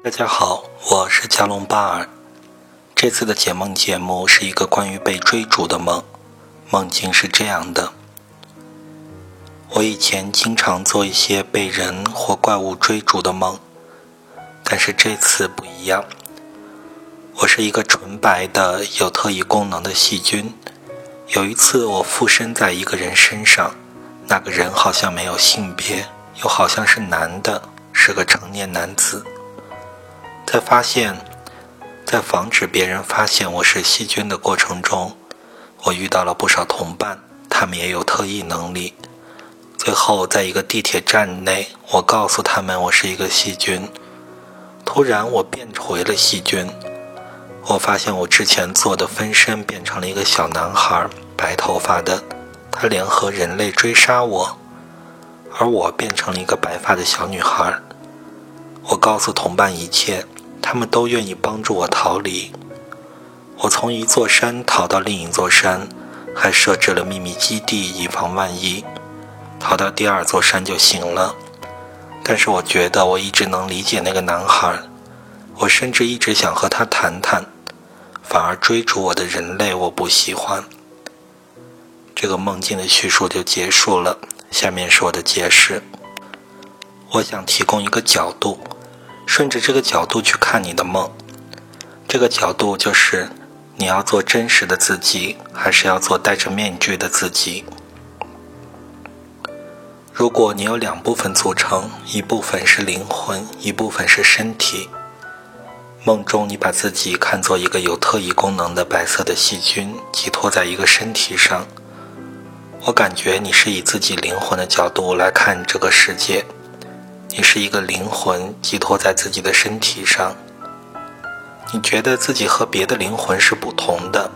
大家好，我是加隆巴尔。这次的解梦节目是一个关于被追逐的梦，梦境是这样的：我以前经常做一些被人或怪物追逐的梦，但是这次不一样。我是一个纯白的有特异功能的细菌。有一次，我附身在一个人身上，那个人好像没有性别，又好像是男的，是个成年男子。在发现，在防止别人发现我是细菌的过程中，我遇到了不少同伴，他们也有特异能力。最后，在一个地铁站内，我告诉他们我是一个细菌。突然，我变回了细菌。我发现我之前做的分身变成了一个小男孩，白头发的，他联合人类追杀我，而我变成了一个白发的小女孩。我告诉同伴一切，他们都愿意帮助我逃离。我从一座山逃到另一座山，还设置了秘密基地以防万一。逃到第二座山就行了，但是我觉得我一直能理解那个男孩，我甚至一直想和他谈谈。反而追逐我的人类，我不喜欢。这个梦境的叙述就结束了。下面是我的解释。我想提供一个角度，顺着这个角度去看你的梦。这个角度就是你要做真实的自己，还是要做戴着面具的自己？如果你有两部分组成，一部分是灵魂，一部分是身体。梦中，你把自己看作一个有特异功能的白色的细菌，寄托在一个身体上。我感觉你是以自己灵魂的角度来看这个世界。你是一个灵魂寄托在自己的身体上。你觉得自己和别的灵魂是不同的。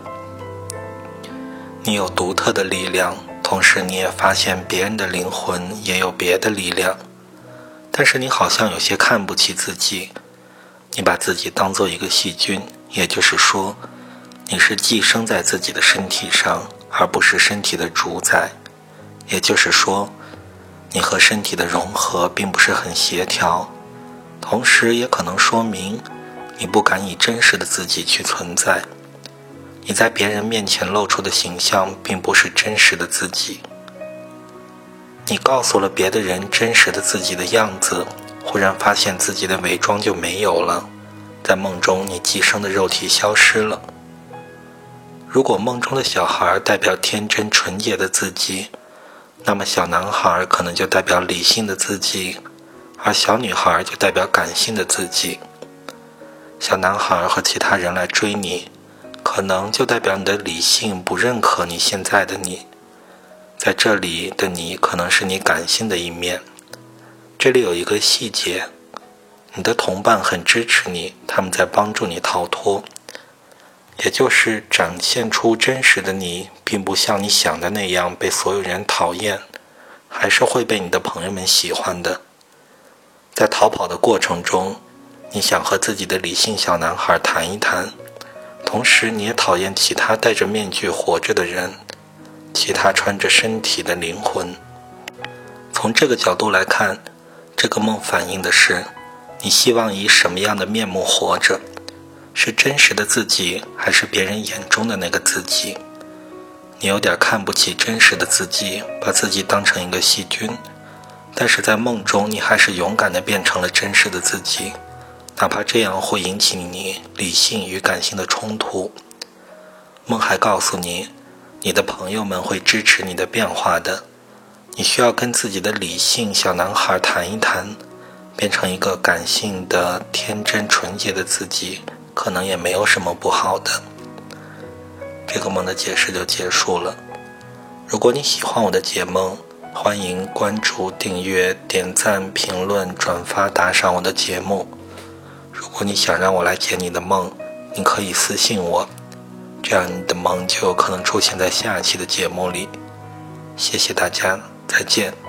你有独特的力量，同时你也发现别人的灵魂也有别的力量。但是你好像有些看不起自己。你把自己当做一个细菌，也就是说，你是寄生在自己的身体上，而不是身体的主宰。也就是说，你和身体的融合并不是很协调。同时，也可能说明你不敢以真实的自己去存在。你在别人面前露出的形象，并不是真实的自己。你告诉了别的人真实的自己的样子。忽然发现自己的伪装就没有了，在梦中你寄生的肉体消失了。如果梦中的小孩代表天真纯洁的自己，那么小男孩可能就代表理性的自己，而小女孩就代表感性的自己。小男孩和其他人来追你，可能就代表你的理性不认可你现在的你，在这里的你可能是你感性的一面。这里有一个细节，你的同伴很支持你，他们在帮助你逃脱，也就是展现出真实的你，并不像你想的那样被所有人讨厌，还是会被你的朋友们喜欢的。在逃跑的过程中，你想和自己的理性小男孩谈一谈，同时你也讨厌其他戴着面具活着的人，其他穿着身体的灵魂。从这个角度来看。这个梦反映的是，你希望以什么样的面目活着？是真实的自己，还是别人眼中的那个自己？你有点看不起真实的自己，把自己当成一个细菌。但是在梦中，你还是勇敢地变成了真实的自己，哪怕这样会引起你理性与感性的冲突。梦还告诉你，你的朋友们会支持你的变化的。你需要跟自己的理性小男孩谈一谈，变成一个感性的、天真纯洁的自己，可能也没有什么不好的。这个梦的解释就结束了。如果你喜欢我的解梦，欢迎关注、订阅、点赞、评论、转发、打赏我的节目。如果你想让我来解你的梦，你可以私信我，这样你的梦就有可能出现在下一期的节目里。谢谢大家。再见。